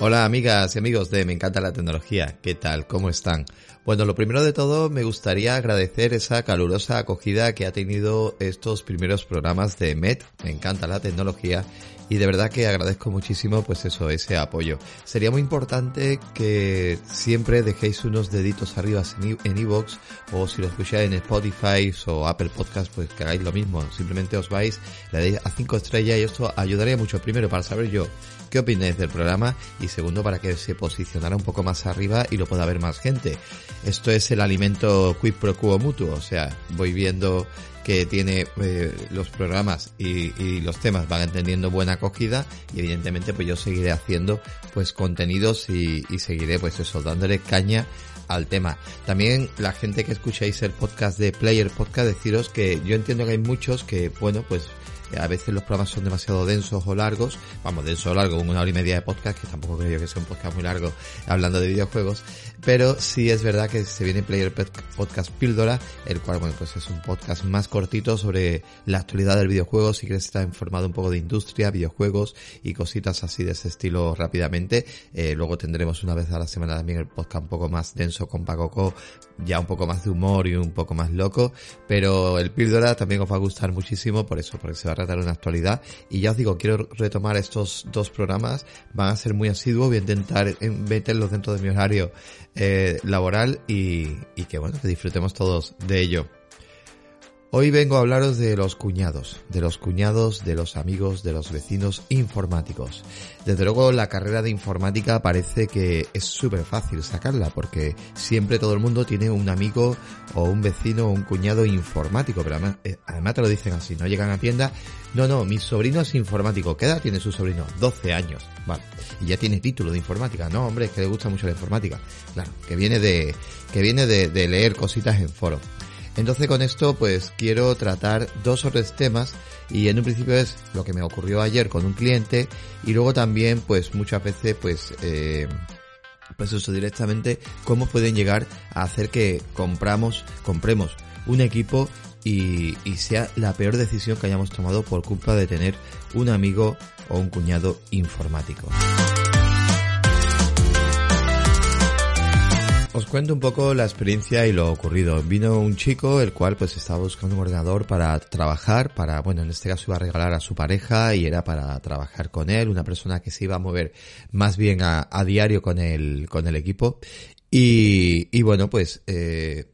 Hola amigas y amigos de Me encanta la tecnología, ¿qué tal? ¿Cómo están? Bueno, lo primero de todo me gustaría agradecer esa calurosa acogida que ha tenido estos primeros programas de MET, Me encanta la tecnología, y de verdad que agradezco muchísimo pues eso, ese apoyo. Sería muy importante que siempre dejéis unos deditos arriba en iVoox o si lo escucháis en Spotify o Apple Podcast pues que hagáis lo mismo. Simplemente os vais, le dais a cinco estrellas y esto ayudaría mucho primero para saber yo qué opináis del programa y segundo para que se posicionara un poco más arriba y lo pueda ver más gente. Esto es el alimento quid pro quo mutuo, o sea, voy viendo que tiene eh, los programas y, los temas van entendiendo buena acogida y evidentemente pues yo seguiré haciendo pues contenidos y, seguiré pues eso dándole caña al tema. También la gente que escucháis el podcast de Player Podcast deciros que yo entiendo que hay muchos que bueno pues a veces los programas son demasiado densos o largos, vamos, denso o largo, una hora y media de podcast, que tampoco creo que sea un podcast muy largo hablando de videojuegos, pero sí es verdad que se viene Player Podcast Píldora, el cual, bueno, pues es un podcast más cortito sobre la actualidad del videojuego, si quieres estar informado un poco de industria, videojuegos y cositas así de ese estilo rápidamente. Eh, luego tendremos una vez a la semana también el podcast un poco más denso con Pacoco, ya un poco más de humor y un poco más loco, pero el Píldora también os va a gustar muchísimo por eso, porque se va tratar una actualidad. Y ya os digo, quiero retomar estos dos programas, van a ser muy asiduos, voy a intentar meterlos dentro de mi horario eh, laboral y, y que bueno, que disfrutemos todos de ello. Hoy vengo a hablaros de los cuñados, de los cuñados, de los amigos, de los vecinos informáticos. Desde luego la carrera de informática parece que es súper fácil sacarla porque siempre todo el mundo tiene un amigo o un vecino o un cuñado informático, pero además, eh, además te lo dicen así, no llegan a tienda, no, no, mi sobrino es informático, ¿qué edad tiene su sobrino? 12 años, vale, y ya tiene título de informática, no hombre, es que le gusta mucho la informática, claro, que viene de, que viene de, de leer cositas en foro. Entonces con esto pues quiero tratar dos o tres temas y en un principio es lo que me ocurrió ayer con un cliente y luego también pues muchas veces pues eh, pues eso directamente cómo pueden llegar a hacer que compramos compremos un equipo y, y sea la peor decisión que hayamos tomado por culpa de tener un amigo o un cuñado informático. Os cuento un poco la experiencia y lo ocurrido. Vino un chico el cual pues estaba buscando un ordenador para trabajar, para, bueno, en este caso iba a regalar a su pareja y era para trabajar con él, una persona que se iba a mover más bien a, diario con el, con el equipo. Y, y bueno, pues, eh,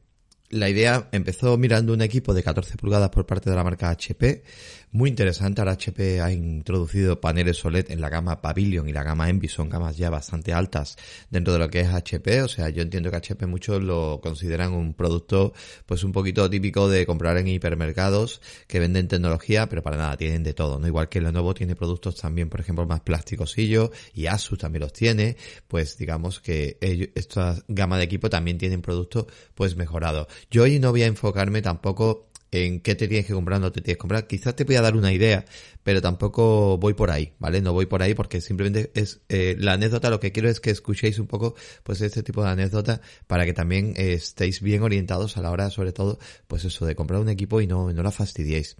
la idea empezó mirando un equipo de 14 pulgadas por parte de la marca HP, muy interesante. Ahora HP ha introducido paneles OLED en la gama Pavilion y la gama Envy, son gamas ya bastante altas dentro de lo que es HP. O sea, yo entiendo que HP muchos lo consideran un producto pues un poquito típico de comprar en hipermercados que venden tecnología, pero para nada, tienen de todo, ¿no? Igual que Lenovo tiene productos también, por ejemplo, más plasticosillos y Asus también los tiene, pues digamos que esta gama de equipo también tienen productos pues mejorados. Yo hoy no voy a enfocarme tampoco en qué te tienes que comprar, no te tienes que comprar. Quizás te voy a dar una idea, pero tampoco voy por ahí, ¿vale? No voy por ahí porque simplemente es eh, la anécdota, lo que quiero es que escuchéis un poco, pues este tipo de anécdota para que también estéis bien orientados a la hora, sobre todo, pues eso, de comprar un equipo y no, no la fastidiéis.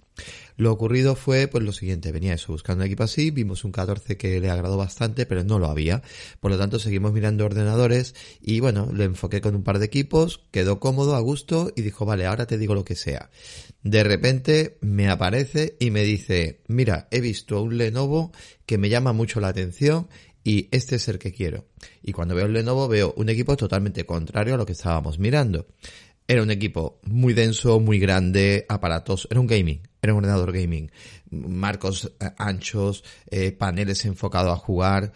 Lo ocurrido fue, pues lo siguiente, venía eso, buscando un equipo así, vimos un 14 que le agradó bastante, pero no lo había. Por lo tanto, seguimos mirando ordenadores y bueno, lo enfoqué con un par de equipos, quedó cómodo, a gusto y dijo, vale, ahora te digo lo que sea. De repente me aparece y me dice, mira, he visto un Lenovo que me llama mucho la atención y este es el que quiero. Y cuando veo el Lenovo veo un equipo totalmente contrario a lo que estábamos mirando. Era un equipo muy denso, muy grande, aparatos, era un gaming, era un ordenador gaming, marcos eh, anchos, eh, paneles enfocados a jugar.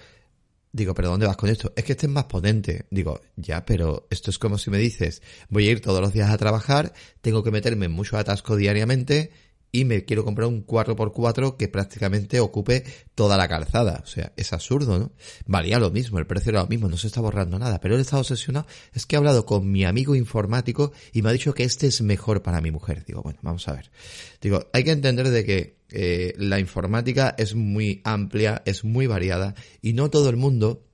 Digo, pero ¿dónde vas con esto? Es que este es más potente. Digo, ya, pero esto es como si me dices, voy a ir todos los días a trabajar, tengo que meterme en mucho atasco diariamente y me quiero comprar un 4x4 que prácticamente ocupe toda la calzada. O sea, es absurdo, ¿no? Valía lo mismo, el precio era lo mismo, no se está borrando nada. Pero él está obsesionado. Es que he hablado con mi amigo informático y me ha dicho que este es mejor para mi mujer. Digo, bueno, vamos a ver. Digo, hay que entender de que eh, la informática es muy amplia, es muy variada y no todo el mundo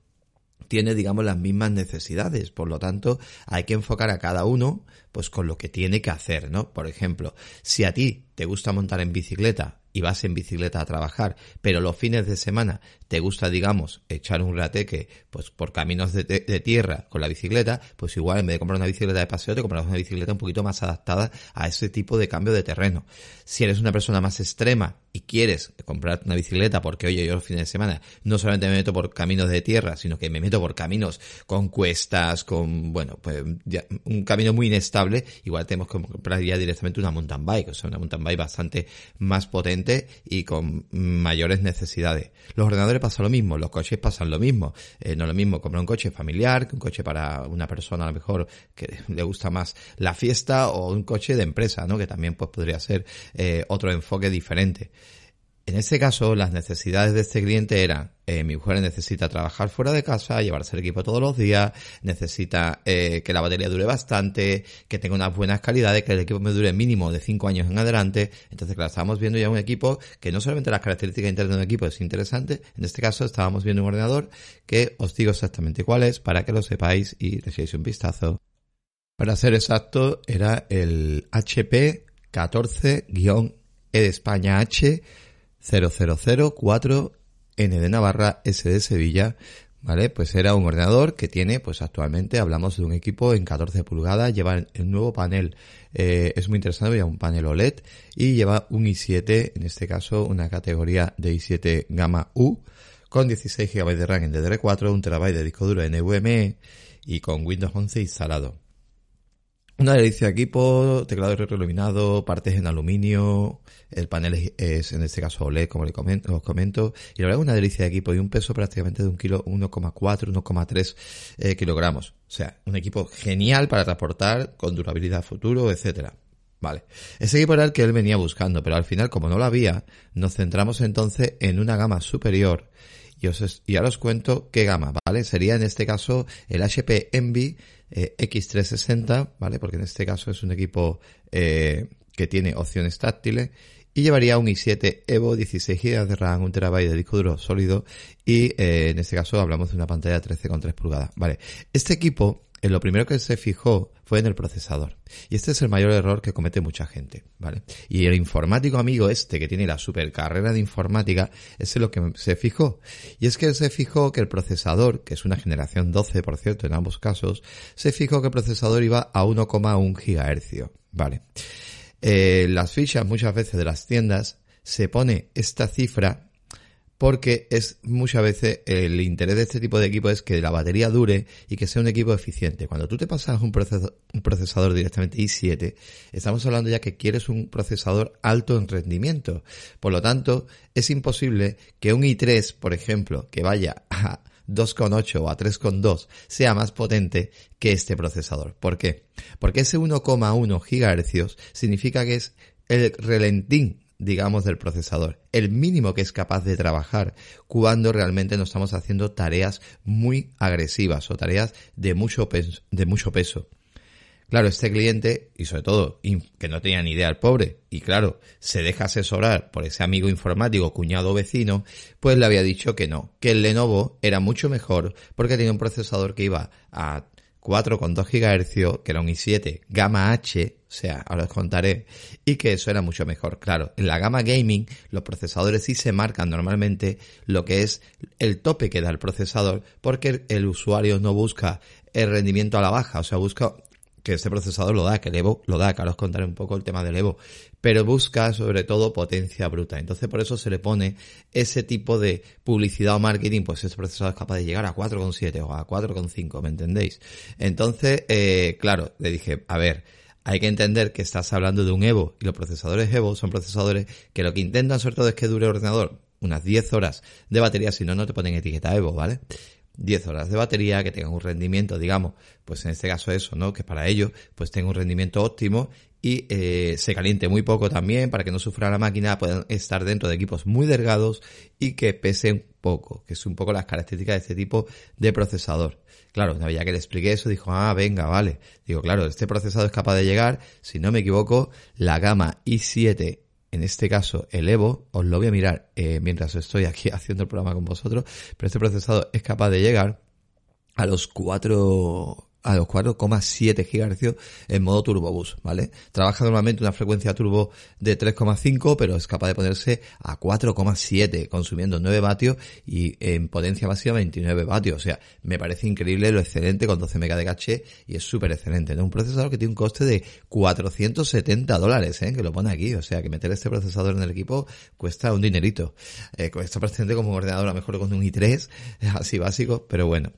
tiene, digamos, las mismas necesidades. Por lo tanto, hay que enfocar a cada uno, pues con lo que tiene que hacer, ¿no? Por ejemplo, si a ti te gusta montar en bicicleta y vas en bicicleta a trabajar, pero los fines de semana te gusta, digamos, echar un rateque pues por caminos de, tierra con la bicicleta, pues igual en vez de comprar una bicicleta de paseo te compras una bicicleta un poquito más adaptada a ese tipo de cambio de terreno. Si eres una persona más extrema y quieres comprar una bicicleta porque oye, yo los fines de semana no solamente me meto por caminos de tierra, sino que me meto por caminos con cuestas, con, bueno, pues un camino muy inestable, igual tenemos que comprar ya directamente una mountain bike, o sea, una mountain bike bastante más potente y con mayores necesidades. Los ordenadores pasan lo mismo, los coches pasan lo mismo. Eh, no es lo mismo comprar un coche familiar que un coche para una persona a lo mejor que le gusta más la fiesta o un coche de empresa, ¿no? Que también pues podría ser eh, otro enfoque diferente. En este caso, las necesidades de este cliente eran, eh, mi mujer necesita trabajar fuera de casa, llevarse el equipo todos los días, necesita eh, que la batería dure bastante, que tenga unas buenas calidades, que el equipo me dure mínimo de 5 años en adelante. Entonces, claro, estábamos viendo ya un equipo que no solamente las características internas de un equipo es interesante, en este caso estábamos viendo un ordenador que os digo exactamente cuál es para que lo sepáis y le echéis un vistazo. Para ser exacto, era el HP 14-E de España H 0004 N de Navarra S de Sevilla, ¿vale? Pues era un ordenador que tiene, pues actualmente hablamos de un equipo en 14 pulgadas, lleva el nuevo panel, eh, es muy interesante, lleva un panel OLED y lleva un i7, en este caso una categoría de i7 Gamma U, con 16 GB de RAM en DDR4, un TB de disco duro NVMe y con Windows 11 instalado. Una delicia de equipo, teclado iluminado, partes en aluminio, el panel es, en este caso OLED, como les comento, os comento, y la verdad es una delicia de equipo y un peso prácticamente de un kilo 1,4, 1,3 eh, kilogramos. O sea, un equipo genial para transportar con durabilidad futuro, etcétera. Vale. Ese equipo era el que él venía buscando, pero al final, como no lo había, nos centramos entonces en una gama superior y, os, y os cuento qué gama, ¿vale? Sería en este caso el HP Envy eh, X360, ¿vale? Porque en este caso es un equipo eh, que tiene opciones táctiles y llevaría un i7 Evo 16 GB de RAM, un terabyte de disco duro sólido y eh, en este caso hablamos de una pantalla 13,3 pulgadas. Vale, este equipo en lo primero que se fijó fue en el procesador. Y este es el mayor error que comete mucha gente, ¿vale? Y el informático amigo este que tiene la super carrera de informática, es en lo que se fijó. Y es que se fijó que el procesador, que es una generación 12 por cierto en ambos casos, se fijó que el procesador iba a 1,1 GHz, ¿vale? Eh, las fichas muchas veces de las tiendas se pone esta cifra porque es muchas veces el interés de este tipo de equipo es que la batería dure y que sea un equipo eficiente. Cuando tú te pasas un, un procesador directamente i7, estamos hablando ya que quieres un procesador alto en rendimiento. Por lo tanto, es imposible que un i3, por ejemplo, que vaya a 2,8 o a 3,2 sea más potente que este procesador. ¿Por qué? Porque ese 1,1 GHz significa que es el relentín digamos, del procesador, el mínimo que es capaz de trabajar cuando realmente no estamos haciendo tareas muy agresivas o tareas de mucho peso, de mucho peso. Claro, este cliente, y sobre todo, que no tenía ni idea el pobre, y claro, se deja asesorar por ese amigo informático, cuñado vecino, pues le había dicho que no, que el Lenovo era mucho mejor porque tenía un procesador que iba a 4,2 GHz, que era un i7 gama H, o sea, ahora os contaré, y que eso era mucho mejor. Claro, en la gama gaming los procesadores sí se marcan normalmente lo que es el tope que da el procesador, porque el usuario no busca el rendimiento a la baja, o sea, busca que este procesador lo da, que el Evo lo da, que ahora os contaré un poco el tema del Evo, pero busca sobre todo potencia bruta. Entonces por eso se le pone ese tipo de publicidad o marketing, pues este procesador es capaz de llegar a 4,7 o a 4,5, ¿me entendéis? Entonces, eh, claro, le dije, a ver, hay que entender que estás hablando de un Evo y los procesadores Evo son procesadores que lo que intentan sobre todo es que dure el ordenador unas 10 horas de batería, si no, no te ponen etiqueta Evo, ¿vale? 10 horas de batería, que tengan un rendimiento, digamos, pues en este caso eso, ¿no? Que para ello, pues tenga un rendimiento óptimo y eh, se caliente muy poco también para que no sufra la máquina, puedan estar dentro de equipos muy delgados y que pesen poco, que es un poco las características de este tipo de procesador. Claro, una vez ya que le expliqué eso, dijo, ah, venga, vale. Digo, claro, este procesador es capaz de llegar, si no me equivoco, la gama i7 en este caso el Evo, os lo voy a mirar eh, mientras estoy aquí haciendo el programa con vosotros, pero este procesador es capaz de llegar a los 4 a los 4,7 GHz en modo turbo bus, ¿vale? Trabaja normalmente una frecuencia turbo de 3,5, pero es capaz de ponerse a 4,7, consumiendo 9 vatios y en potencia máxima 29 vatios. O sea, me parece increíble lo excelente con 12 megas de caché y es súper excelente, ¿no? Un procesador que tiene un coste de 470 dólares, ¿eh? Que lo pone aquí. O sea, que meter este procesador en el equipo cuesta un dinerito. Eh, cuesta prácticamente como un ordenador, a lo mejor con un i3, así básico, pero bueno.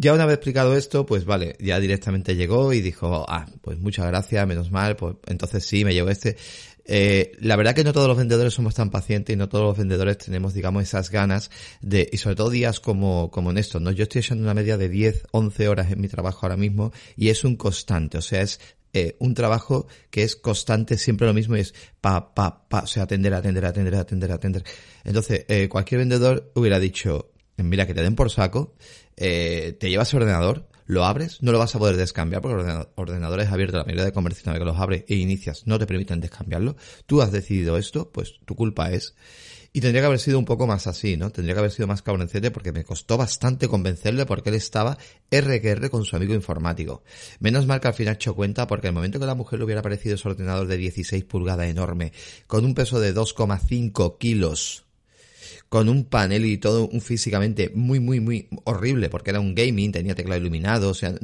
Ya una vez explicado esto, pues vale, ya directamente llegó y dijo, ah, pues muchas gracias, menos mal, pues entonces sí, me llevo este. Eh, la verdad que no todos los vendedores somos tan pacientes y no todos los vendedores tenemos, digamos, esas ganas de, y sobre todo días como, como en estos, ¿no? Yo estoy echando una media de 10, 11 horas en mi trabajo ahora mismo y es un constante, o sea, es eh, un trabajo que es constante, siempre lo mismo y es pa, pa, pa, o sea, atender, atender, atender, atender, atender. Entonces, eh, cualquier vendedor hubiera dicho, mira, que te den por saco, eh, te llevas el ordenador, lo abres, no lo vas a poder descambiar porque el ordenador es abierto, la mayoría de comercios que los abre e inicias no te permiten descambiarlo. Tú has decidido esto, pues tu culpa es. Y tendría que haber sido un poco más así, ¿no? Tendría que haber sido más cabroncete porque me costó bastante convencerle porque él estaba RQR con su amigo informático. Menos mal que al final hecho cuenta porque el momento que la mujer le hubiera parecido ese ordenador de 16 pulgadas enorme, con un peso de 2,5 kilos, con un panel y todo un físicamente muy, muy, muy horrible, porque era un gaming, tenía teclado iluminado, o sea,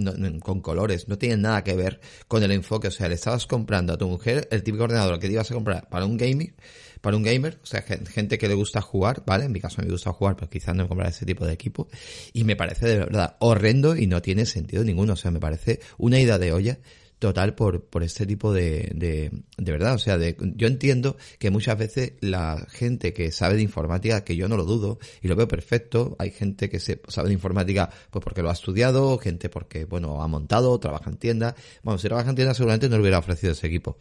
con colores, no tiene nada que ver con el enfoque, o sea, le estabas comprando a tu mujer el típico ordenador que te ibas a comprar para un gaming, para un gamer, o sea, gente que le gusta jugar, ¿vale? En mi caso me gusta jugar, pero quizás no comprar ese tipo de equipo, y me parece de verdad horrendo y no tiene sentido ninguno, o sea, me parece una idea de olla total por, por este tipo de, de, de verdad. O sea, de, yo entiendo que muchas veces la gente que sabe de informática, que yo no lo dudo y lo veo perfecto, hay gente que se, sabe de informática pues porque lo ha estudiado, gente porque, bueno, ha montado, trabaja en tienda. Bueno, si trabaja en tienda seguramente no le hubiera ofrecido ese equipo.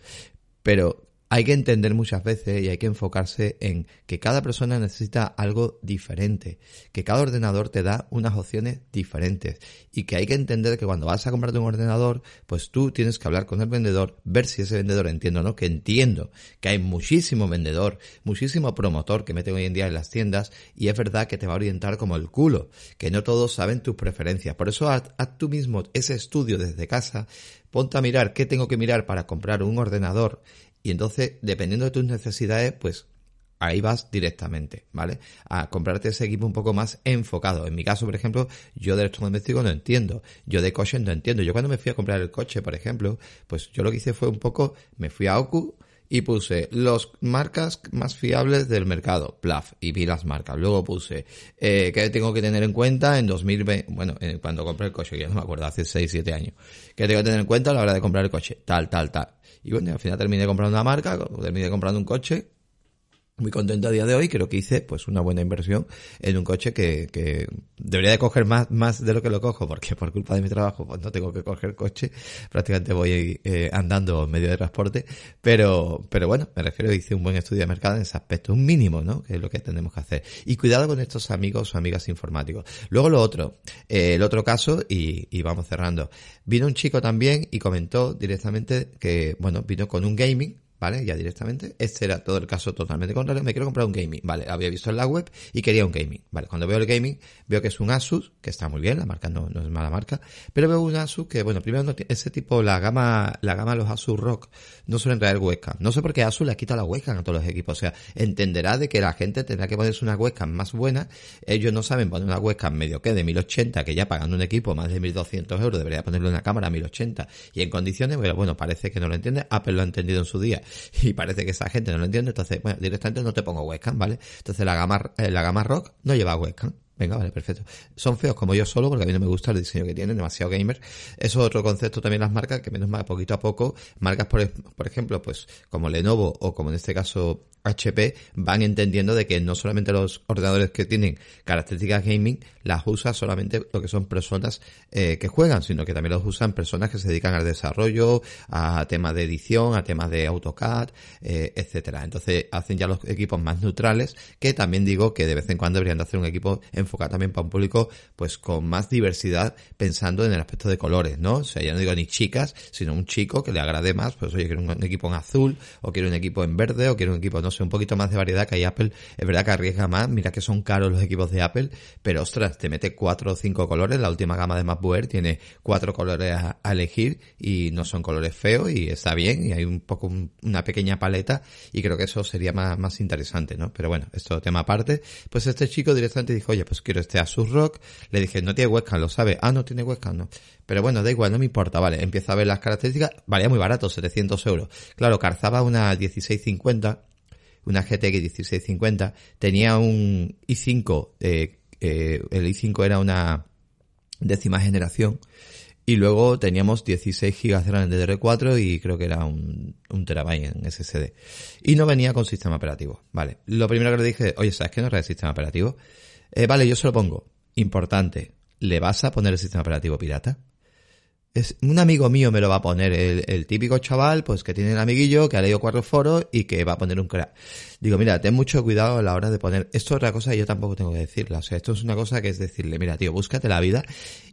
Pero hay que entender muchas veces y hay que enfocarse en que cada persona necesita algo diferente, que cada ordenador te da unas opciones diferentes y que hay que entender que cuando vas a comprarte un ordenador, pues tú tienes que hablar con el vendedor, ver si ese vendedor entiende o no, que entiendo que hay muchísimo vendedor, muchísimo promotor que mete hoy en día en las tiendas y es verdad que te va a orientar como el culo, que no todos saben tus preferencias. Por eso haz, haz tú mismo ese estudio desde casa, ponte a mirar qué tengo que mirar para comprar un ordenador y entonces, dependiendo de tus necesidades, pues ahí vas directamente, ¿vale? A comprarte ese equipo un poco más enfocado. En mi caso, por ejemplo, yo de electrodoméstico no entiendo. Yo de coches no entiendo. Yo cuando me fui a comprar el coche, por ejemplo, pues yo lo que hice fue un poco, me fui a Oku, y puse las marcas más fiables del mercado, plaf, y vi las marcas. Luego puse, eh, ¿qué tengo que tener en cuenta en 2020? Bueno, eh, cuando compré el coche, ya no me acuerdo, hace 6, 7 años. ¿Qué tengo que tener en cuenta a la hora de comprar el coche? Tal, tal, tal. Y bueno, al final terminé comprando una marca, terminé comprando un coche muy contento a día de hoy. Creo que hice pues una buena inversión en un coche que, que debería de coger más, más de lo que lo cojo, porque por culpa de mi trabajo pues no tengo que coger coche. Prácticamente voy eh, andando medio de transporte. Pero, pero bueno, me refiero, hice un buen estudio de mercado en ese aspecto, un mínimo, ¿no? Que es lo que tenemos que hacer. Y cuidado con estos amigos o amigas informáticos. Luego lo otro, eh, el otro caso, y, y vamos cerrando. Vino un chico también y comentó directamente que, bueno, vino con un gaming, ¿vale? Ya directamente. Este era todo el caso totalmente contrario. Me quiero comprar un gaming, ¿vale? Había visto en la web y quería un gaming, ¿vale? Cuando veo el gaming, veo que es un Asus, que está muy bien, la marca no, no es mala marca, pero veo un Asus que, bueno, primero no ese tipo, la gama, la gama de los Asus Rock no suelen traer webcam. No sé por qué Asus le quita la webcam a todos los equipos. O sea, entenderá de que la gente tendrá que ponerse una webcam más buena. Ellos no saben poner una webcam medio que de 1080, que ya pagando un equipo más de 1200 euros, debería ponerle una cámara a 1080 y en condiciones, pero bueno, parece que no lo entiende. Apple lo ha entendido en su día y parece que esa gente no lo entiende, entonces, bueno, directamente no te pongo webcam, ¿vale? Entonces la gama, eh, la gama rock no lleva webcam. Venga, vale, perfecto. Son feos como yo solo, porque a mí no me gusta el diseño que tienen, demasiado gamer. Eso es otro concepto también las marcas, que menos mal, poquito a poco, marcas por, por ejemplo, pues como Lenovo o como en este caso HP van entendiendo de que no solamente los ordenadores que tienen características gaming las usa solamente lo que son personas eh, que juegan, sino que también los usan personas que se dedican al desarrollo, a temas de edición, a temas de AutoCAD, eh, etcétera. Entonces hacen ya los equipos más neutrales, que también digo que de vez en cuando deberían de hacer un equipo enfocada también para un público pues con más diversidad pensando en el aspecto de colores, ¿no? O sea, ya no digo ni chicas, sino un chico que le agrade más, pues oye, quiero un equipo en azul, o quiero un equipo en verde, o quiero un equipo, no sé, un poquito más de variedad que hay Apple. Es verdad que arriesga más, mira que son caros los equipos de Apple, pero ostras, te mete cuatro o cinco colores, la última gama de MacBook tiene cuatro colores a, elegir y no son colores feos y está bien y hay un poco una pequeña paleta y creo que eso sería más, más interesante, ¿no? Pero bueno, esto tema aparte. Pues este chico directamente dijo, oye, pues quiero este Asus Rock. Le dije, no tiene webcam, lo sabe. Ah, no tiene webcam, no. Pero bueno, da igual, no me importa, vale. Empieza a ver las características. Valía muy barato, 700 euros. Claro, calzaba una 1650, una GTX 1650. Tenía un i5, eh, eh, el i5 era una décima generación y luego teníamos 16 GB de RAM de DDR4 y creo que era un, un terabyte en SSD. Y no venía con sistema operativo. Vale. Lo primero que le dije, oye, ¿sabes que no el sistema operativo? Eh, vale, yo se lo pongo. Importante. ¿Le vas a poner el sistema operativo pirata? Es, un amigo mío me lo va a poner, el, el típico chaval, pues que tiene un amiguillo, que ha leído cuatro foros y que va a poner un crack. Digo, mira, ten mucho cuidado a la hora de poner, esto es otra cosa y yo tampoco tengo que decirla, o sea, esto es una cosa que es decirle, mira, tío, búscate la vida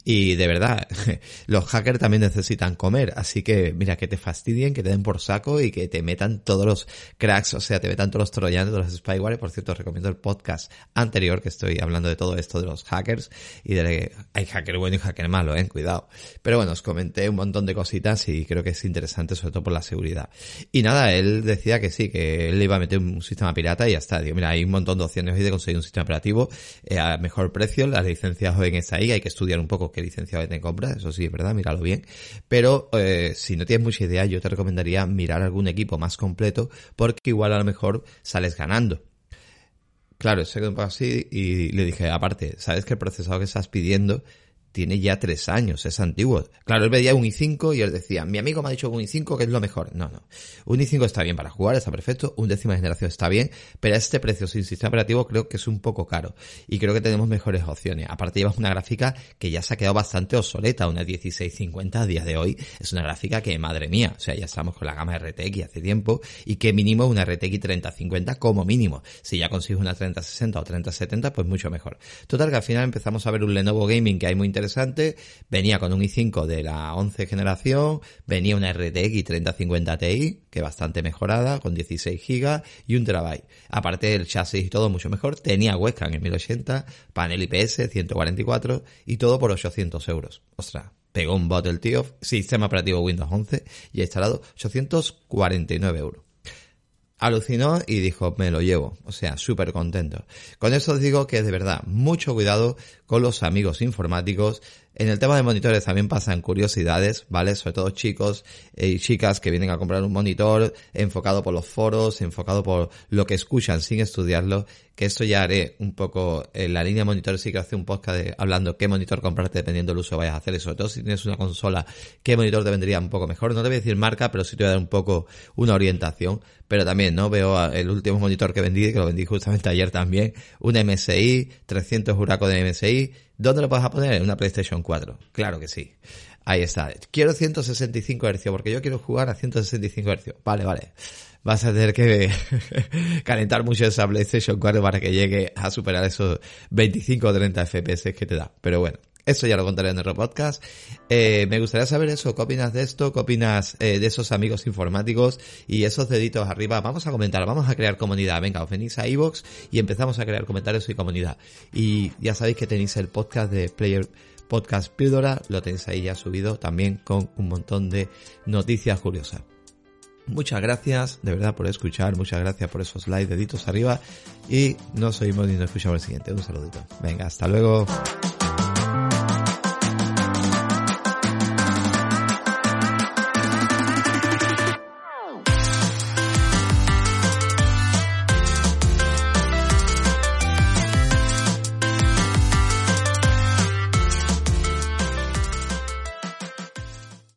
y de verdad, los hackers también necesitan comer, así que mira, que te fastidien, que te den por saco y que te metan todos los cracks, o sea, te metan todos los troyanos, todos los spyware. Por cierto, os recomiendo el podcast anterior que estoy hablando de todo esto de los hackers y de que hay hacker bueno y hacker malo, eh, cuidado. Pero bueno, os comenté un montón de cositas y creo que es interesante, sobre todo por la seguridad. Y nada, él decía que sí, que él le iba a meter un sistema pirata y ya está. Digo, mira, hay un montón de opciones hoy de conseguir un sistema operativo eh, a mejor precio, las licencias hoy está ahí, hay que estudiar un poco qué licencia te compras, eso sí es verdad, míralo bien. Pero eh, si no tienes mucha idea, yo te recomendaría mirar algún equipo más completo porque igual a lo mejor sales ganando. Claro, se quedó así y le dije, aparte, ¿sabes que el procesador que estás pidiendo tiene ya tres años, es antiguo. Claro, él veía un i5 y él decía, mi amigo me ha dicho un i5 que es lo mejor. No, no. Un i5 está bien para jugar, está perfecto, un décima generación está bien, pero a este precio sin sistema operativo creo que es un poco caro. Y creo que tenemos mejores opciones. Aparte llevas una gráfica que ya se ha quedado bastante obsoleta, una 1650 a día de hoy. Es una gráfica que, madre mía, o sea, ya estamos con la gama RTX hace tiempo y que mínimo una RTX 3050 como mínimo. Si ya consigues una 3060 o 3070, pues mucho mejor. Total que al final empezamos a ver un Lenovo Gaming que hay muy interesante interesante. Venía con un i5 de la 11 generación, venía una RTX 3050 Ti, que bastante mejorada, con 16 GB y un terabyte. Aparte el chasis y todo mucho mejor, tenía webcam en 1080, panel IPS 144 y todo por 800 euros. Ostras, pegó un bot el tío, sistema operativo Windows 11 y ha instalado 849 euros alucinó y dijo, me lo llevo. O sea, súper contento. Con eso os digo que de verdad, mucho cuidado con los amigos informáticos. En el tema de monitores también pasan curiosidades, ¿vale? Sobre todo chicos y chicas que vienen a comprar un monitor enfocado por los foros, enfocado por lo que escuchan sin estudiarlo, que esto ya haré un poco en la línea de monitores, sí que hace un podcast hablando qué monitor comprarte dependiendo del uso que vayas a hacer, y sobre todo si tienes una consola, qué monitor te vendría un poco mejor. No te voy a decir marca, pero sí te voy a dar un poco una orientación, pero también, ¿no? Veo el último monitor que vendí, que lo vendí justamente ayer también, un MSI, 300 Huraco de MSI, ¿Dónde lo vas a poner? En una PlayStation 4. Claro que sí. Ahí está. Quiero 165 Hz porque yo quiero jugar a 165 Hz. Vale, vale. Vas a tener que calentar mucho esa PlayStation 4 para que llegue a superar esos 25 o 30 FPS que te da. Pero bueno, eso ya lo contaré en otro podcast. Eh, me gustaría saber eso, qué opinas de esto, qué opinas eh, de esos amigos informáticos y esos deditos arriba. Vamos a comentar, vamos a crear comunidad. Venga, os venís a iVoox y empezamos a crear comentarios y comunidad. Y ya sabéis que tenéis el podcast de Player Podcast Píldora, lo tenéis ahí ya subido también con un montón de noticias curiosas. Muchas gracias, de verdad, por escuchar. Muchas gracias por esos likes, deditos arriba. Y nos oímos y nos escuchamos el siguiente. Un saludito. Venga, hasta luego.